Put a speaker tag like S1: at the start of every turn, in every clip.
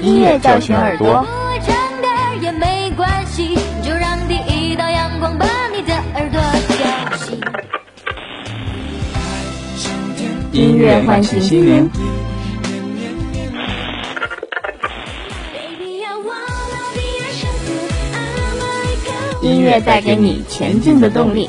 S1: 音乐叫醒耳朵。音乐唤醒心灵。音乐带给你前进的动力。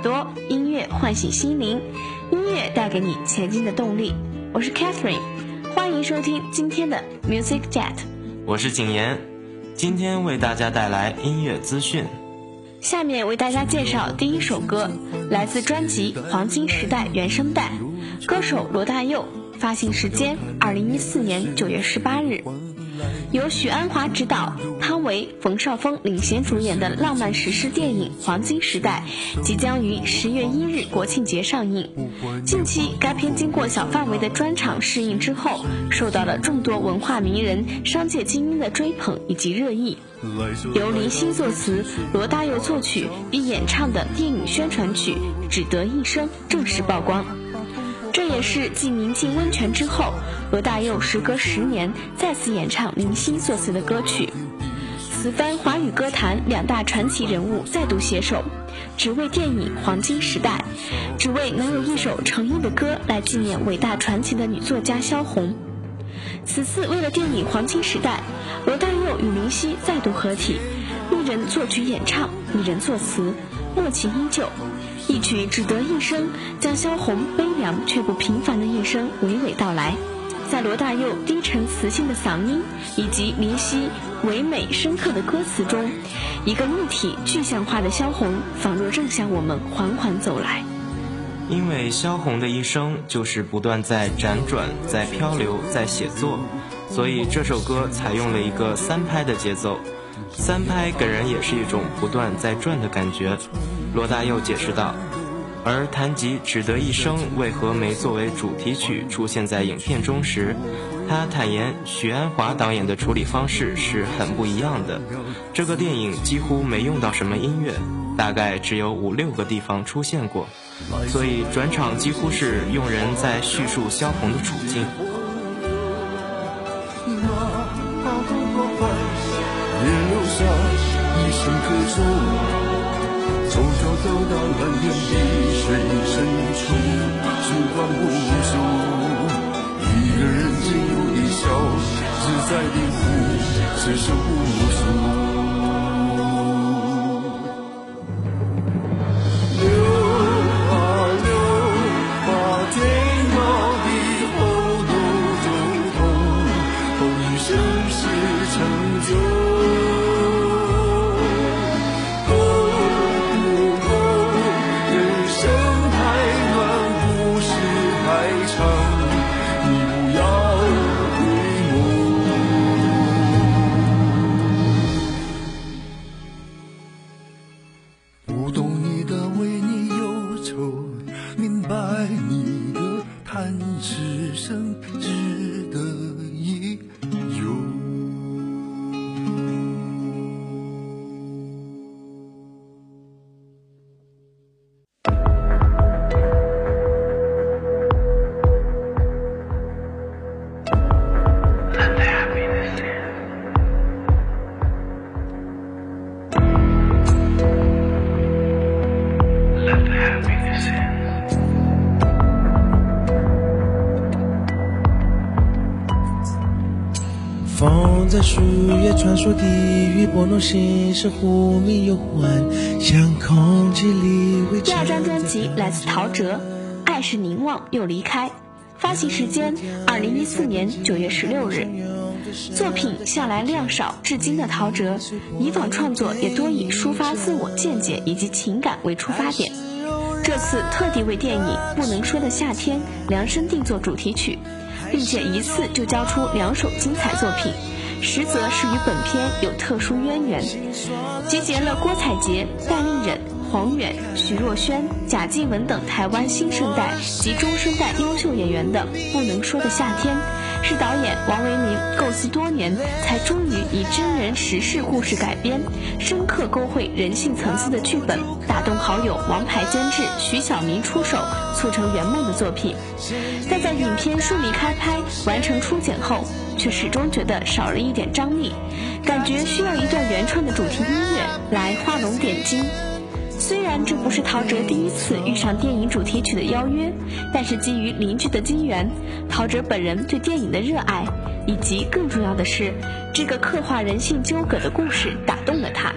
S2: 耳朵，音乐唤醒心灵，音乐带给你前进的动力。我是 Catherine，欢迎收听今天的 Music Jet。
S3: 我是景言，今天为大家带来音乐资讯。
S2: 下面为大家介绍第一首歌，来自专辑《黄金时代》原声带，歌手罗大佑，发行时间二零一四年九月十八日。由许鞍华执导、汤唯、冯绍峰领衔主演的浪漫史诗电影《黄金时代》即将于十月一日国庆节上映。近期，该片经过小范围的专场试映之后，受到了众多文化名人、商界精英的追捧以及热议。由林夕作词、罗大佑作曲并演唱的电影宣传曲《只得一生》正式曝光。这也是继宁静温泉之后，罗大佑时隔十年再次演唱林夕作词的歌曲。此番华语歌坛两大传奇人物再度携手，只为电影《黄金时代》，只为能有一首诚意的歌来纪念伟大传奇的女作家萧红。此次为了电影《黄金时代》，罗大佑与林夕再度合体，一人作曲演唱，一人作词，默契依旧。一曲《只得一生》，将萧红悲凉却不平凡的一生娓娓道来。在罗大佑低沉磁性的嗓音以及林夕唯美深刻的歌词中，一个立体具象化的萧红，仿若正向我们缓缓走来。
S3: 因为萧红的一生就是不断在辗转、在漂流、在写作，所以这首歌采用了一个三拍的节奏。三拍给人也是一种不断在转的感觉。罗大佑解释道，而谈及《只得一生》为何没作为主题曲出现在影片中时，他坦言许鞍华导演的处理方式是很不一样的。这个电影几乎没用到什么音乐，大概只有五六个地方出现过，所以转场几乎是用人在叙述萧红的处境。
S4: 走走走到蓝天碧水深处，时光不宿。一个人静悠的笑，自在的哭，此生无
S5: 此生值得心是，忽明又幻，像空气里
S2: 第二张专辑来自陶喆，《爱是凝望又离开》，发行时间二零一四年九月十六日。作品向来量少至今的陶喆，以往创作也多以抒发自我见解以及情感为出发点。这次特地为电影《不能说的夏天》量身定做主题曲，并且一次就交出两首精彩作品，实则是与本片有特殊渊源。集结了郭采洁、戴立忍、黄远、徐若瑄、贾静雯等台湾新生代及中生代优秀演员的《不能说的夏天》。是导演王维明构思多年，才终于以真人实事故事改编，深刻勾绘人性层次的剧本，打动好友王牌监制徐晓明出手，促成圆梦的作品。但在影片顺利开拍、完成初剪后，却始终觉得少了一点张力，感觉需要一段原创的主题音乐来画龙点睛。虽然这不是陶喆第一次遇上电影主题曲的邀约，但是基于邻居的机缘，陶喆本人对电影的热爱，以及更重要的是，这个刻画人性纠葛的故事打动了他。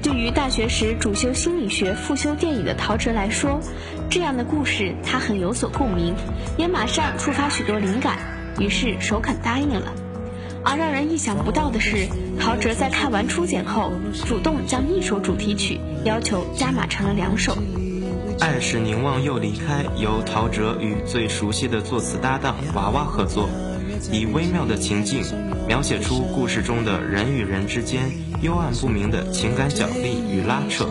S2: 对于大学时主修心理学、复修电影的陶喆来说，这样的故事他很有所共鸣，也马上触发许多灵感，于是首肯答应了。而让人意想不到的是，陶喆在看完初剪后，主动将一首主题曲要求加码成了两首。
S3: 《爱是凝望又离开》由陶喆与最熟悉的作词搭档娃娃合作，以微妙的情境描写出故事中的人与人之间幽暗不明的情感角力与拉扯。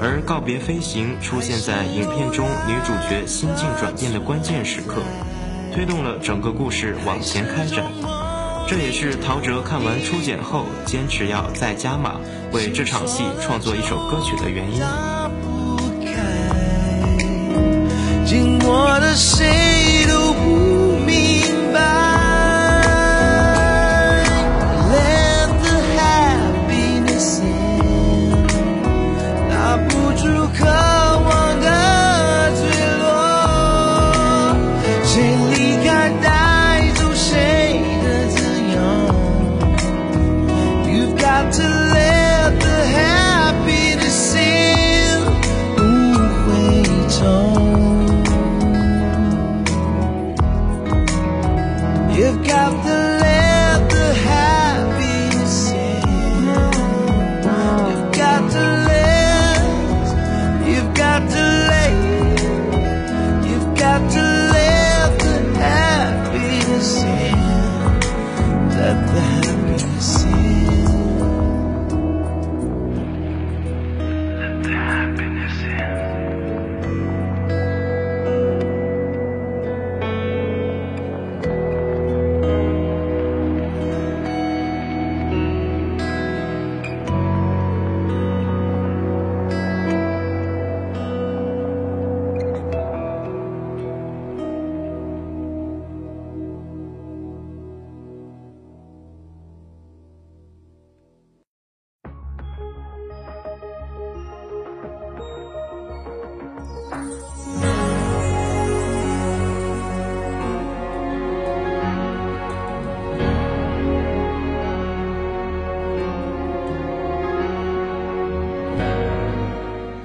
S3: 而《告别飞行》出现在影片中女主角心境转变的关键时刻，推动了整个故事往前开展。这也是陶喆看完初剪后坚持要再加码，为这场戏创作一首歌曲的原因。
S5: 经过的谁都不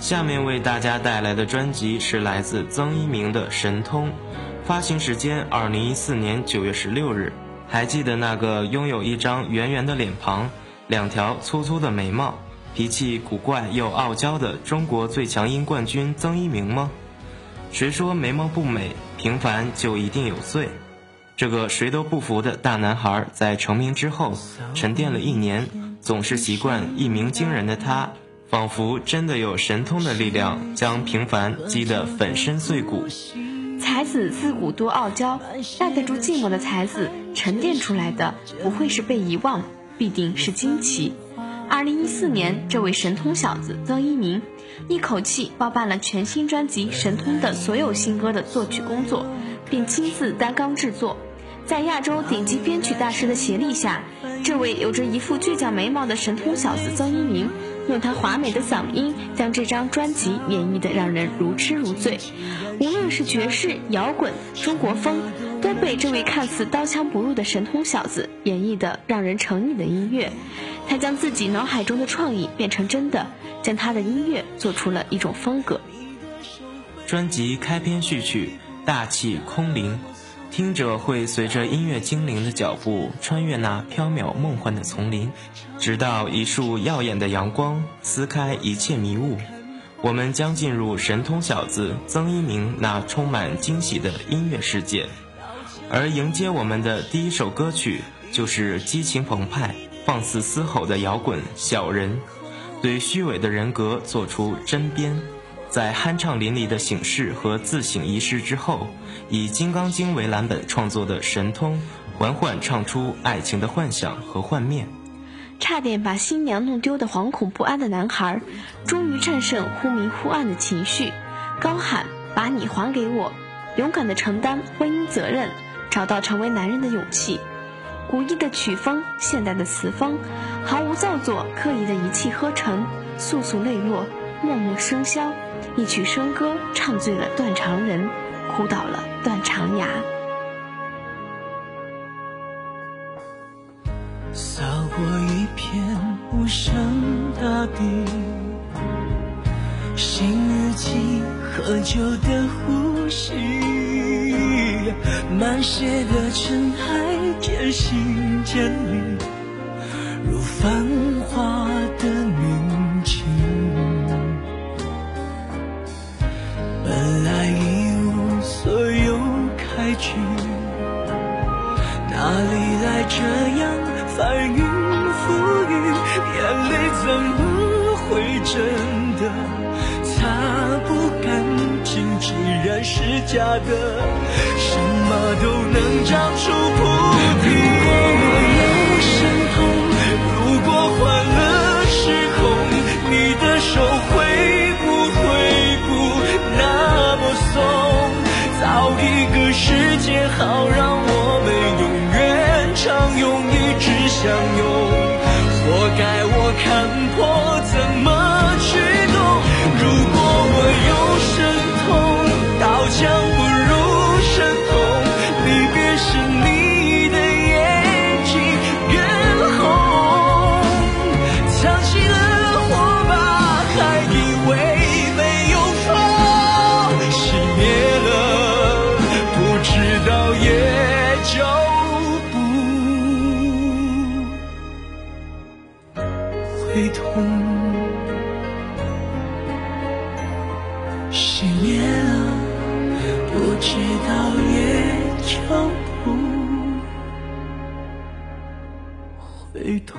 S3: 下面为大家带来的专辑是来自曾一鸣的《神通》，发行时间二零一四年九月十六日。还记得那个拥有一张圆圆的脸庞、两条粗粗的眉毛、脾气古怪又傲娇的中国最强音冠军曾一鸣吗？谁说眉毛不美，平凡就一定有罪？这个谁都不服的大男孩，在成名之后沉淀了一年，总是习惯一鸣惊人的他。仿佛真的有神通的力量，将平凡击得粉身碎骨。
S2: 才子自古多傲娇，耐得住寂寞的才子，沉淀出来的不会是被遗忘，必定是惊奇。二零一四年，这位神通小子曾一鸣，一口气包办了全新专辑《神通》的所有新歌的作曲工作，并亲自担纲制作。在亚洲顶级编曲大师的协力下，这位有着一副倔强眉毛的神通小子曾一鸣，用他华美的嗓音将这张专辑演绎得让人如痴如醉。无论是爵士、摇滚、中国风，都被这位看似刀枪不入的神通小子演绎得让人沉溺的音乐。他将自己脑海中的创意变成真的，将他的音乐做出了一种风格。
S3: 专辑开篇序曲大气空灵。听者会随着音乐精灵的脚步，穿越那缥缈梦幻的丛林，直到一束耀眼的阳光撕开一切迷雾，我们将进入神通小子曾一鸣那充满惊喜的音乐世界。而迎接我们的第一首歌曲，就是激情澎湃、放肆嘶吼的摇滚《小人》，对虚伪的人格做出针砭。在酣畅淋漓的醒世和自省仪式之后，以《金刚经》为蓝本创作的《神通》，缓缓唱出爱情的幻想和幻灭。
S2: 差点把新娘弄丢的惶恐不安的男孩，终于战胜忽明忽暗的情绪，高喊：“把你还给我！”勇敢地承担婚姻责任，找到成为男人的勇气。古意的曲风，现代的词风，毫无造作，刻意的一气呵成，簌簌泪落，默默笙箫。一曲笙歌唱醉了断肠人，哭倒了断肠牙。
S6: 扫过一片无声大地，新日记喝酒的呼吸，满血的尘埃渐行渐离，如繁这样翻云覆雨，眼泪怎么会真的擦不干净？既然是假的，什么都能长出菩提。如果换了时空，你的手会不会不那么松？造一个世界，好让。别了，不知道也就不会痛。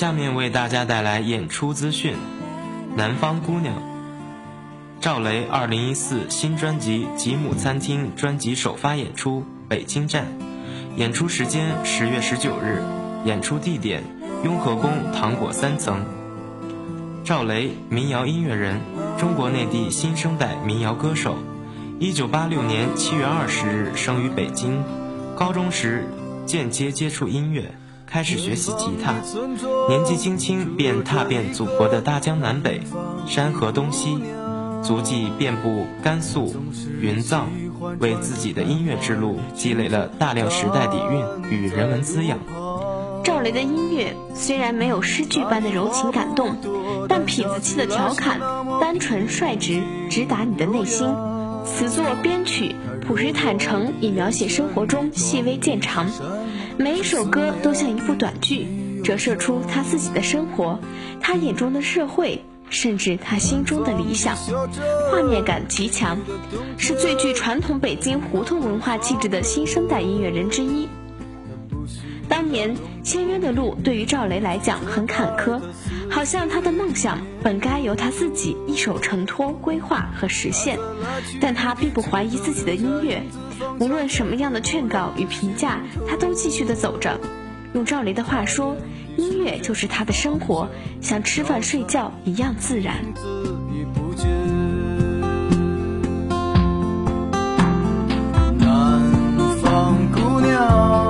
S3: 下面为大家带来演出资讯，《南方姑娘》。赵雷二零一四新专辑《吉姆餐厅》专辑首发演出北京站，演出时间十月十九日，演出地点雍和宫糖果三层。赵雷，民谣音乐人，中国内地新生代民谣歌手。一九八六年七月二十日生于北京，高中时间接接触音乐，开始学习吉他，年纪轻轻便踏遍祖国的大江南北、山河东西，足迹遍布甘肃、云藏，为自己的音乐之路积累了大量时代底蕴与人文滋养。
S2: 赵雷的音乐虽然没有诗句般的柔情感动，但痞子气的调侃单纯率直，直达你的内心。词作编曲朴实坦诚，以描写生活中细微见长。每一首歌都像一部短剧，折射出他自己的生活，他眼中的社会，甚至他心中的理想。画面感极强，是最具传统北京胡同文化气质的新生代音乐人之一。当年签约的路对于赵雷来讲很坎坷，好像他的梦想本该由他自己一手承托、规划和实现，但他并不怀疑自己的音乐，无论什么样的劝告与评价，他都继续的走着。用赵雷的话说，音乐就是他的生活，像吃饭睡觉一样自然。
S7: 南方姑娘，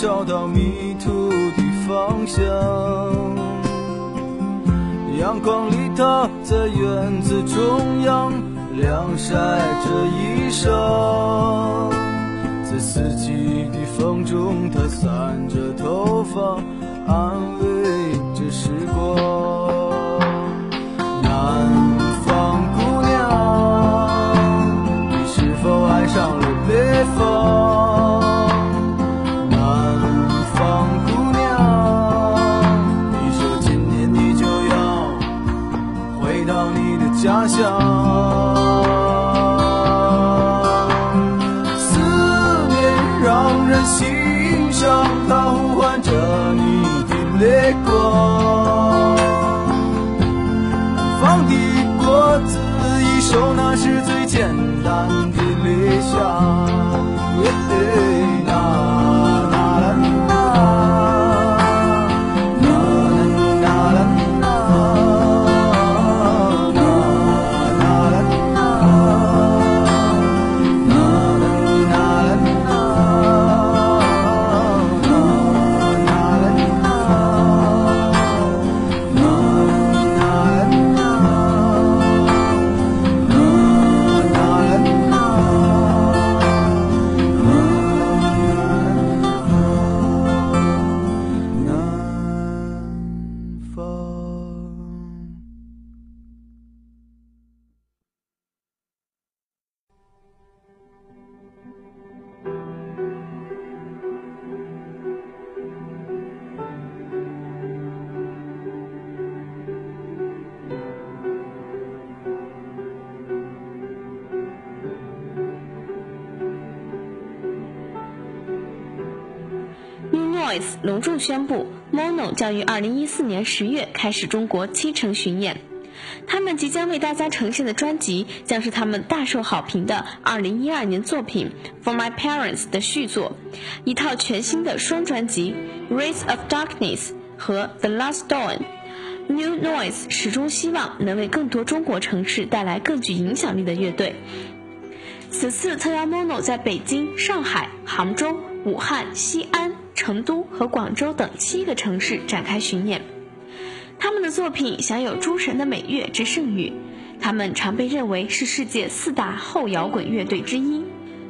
S7: 找到迷途的方向。阳光里，他在院子中央晾晒着衣裳，在四季的风中，他散着头发，安慰着时光。
S2: 隆重宣布，Mono 将于2014年10月开始中国七城巡演。他们即将为大家呈现的专辑，将是他们大受好评的2012年作品《For My Parents》的续作，一套全新的双专辑《Rays of Darkness》和《The Last Dawn》。New Noise 始终希望能为更多中国城市带来更具影响力的乐队。此次特邀 Mono 在北京、上海、杭州、武汉、西安、成都和广州等七个城市展开巡演。他们的作品享有“诸神的美乐”之盛誉，他们常被认为是世界四大后摇滚乐队之一。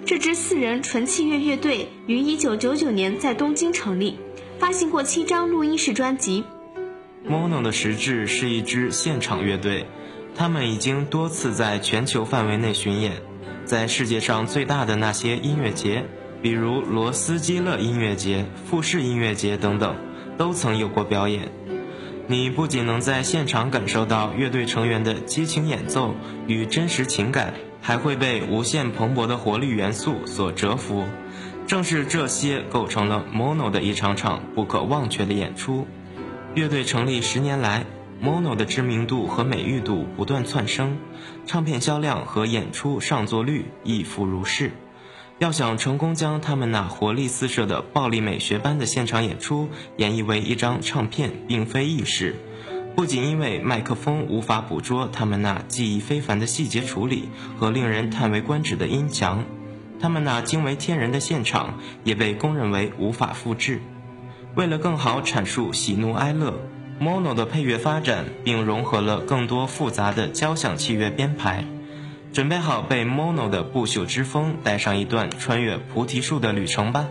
S2: 这支四人纯器乐乐队于1999年在东京成立，发行过七张录音室专辑。
S3: Mono 的实质是一支现场乐队，他们已经多次在全球范围内巡演，在世界上最大的那些音乐节，比如罗斯基勒音乐节、富士音乐节等等，都曾有过表演。你不仅能在现场感受到乐队成员的激情演奏与真实情感，还会被无限蓬勃的活力元素所折服。正是这些构成了 Mono 的一场场不可忘却的演出。乐队成立十年来，Mono 的知名度和美誉度不断窜升，唱片销量和演出上座率亦复如是。要想成功将他们那活力四射的暴力美学般的现场演出演绎为一张唱片，并非易事。不仅因为麦克风无法捕捉他们那技艺非凡的细节处理和令人叹为观止的音墙，他们那惊为天人的现场也被公认为无法复制。为了更好阐述喜怒哀乐，Mono 的配乐发展并融合了更多复杂的交响器乐编排。准备好被 Mono 的不朽之风带上一段穿越菩提树的旅程吧。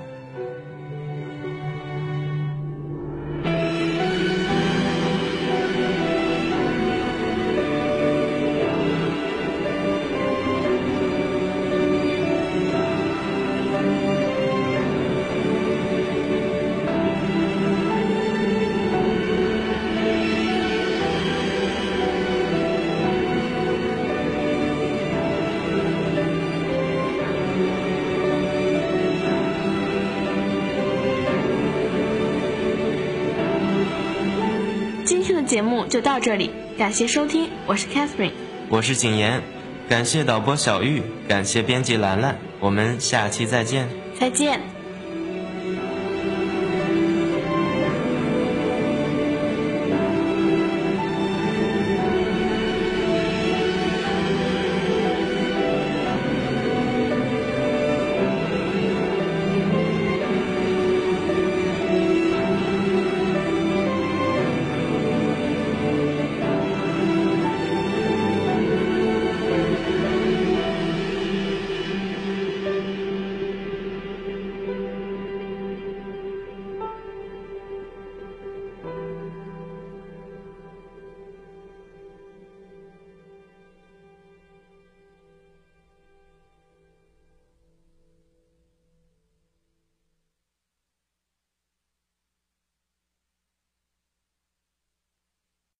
S2: 节目就到这里，感谢收听，我是 Catherine，
S3: 我是景言，感谢导播小玉，感谢编辑兰兰，我们下期再见，
S2: 再见。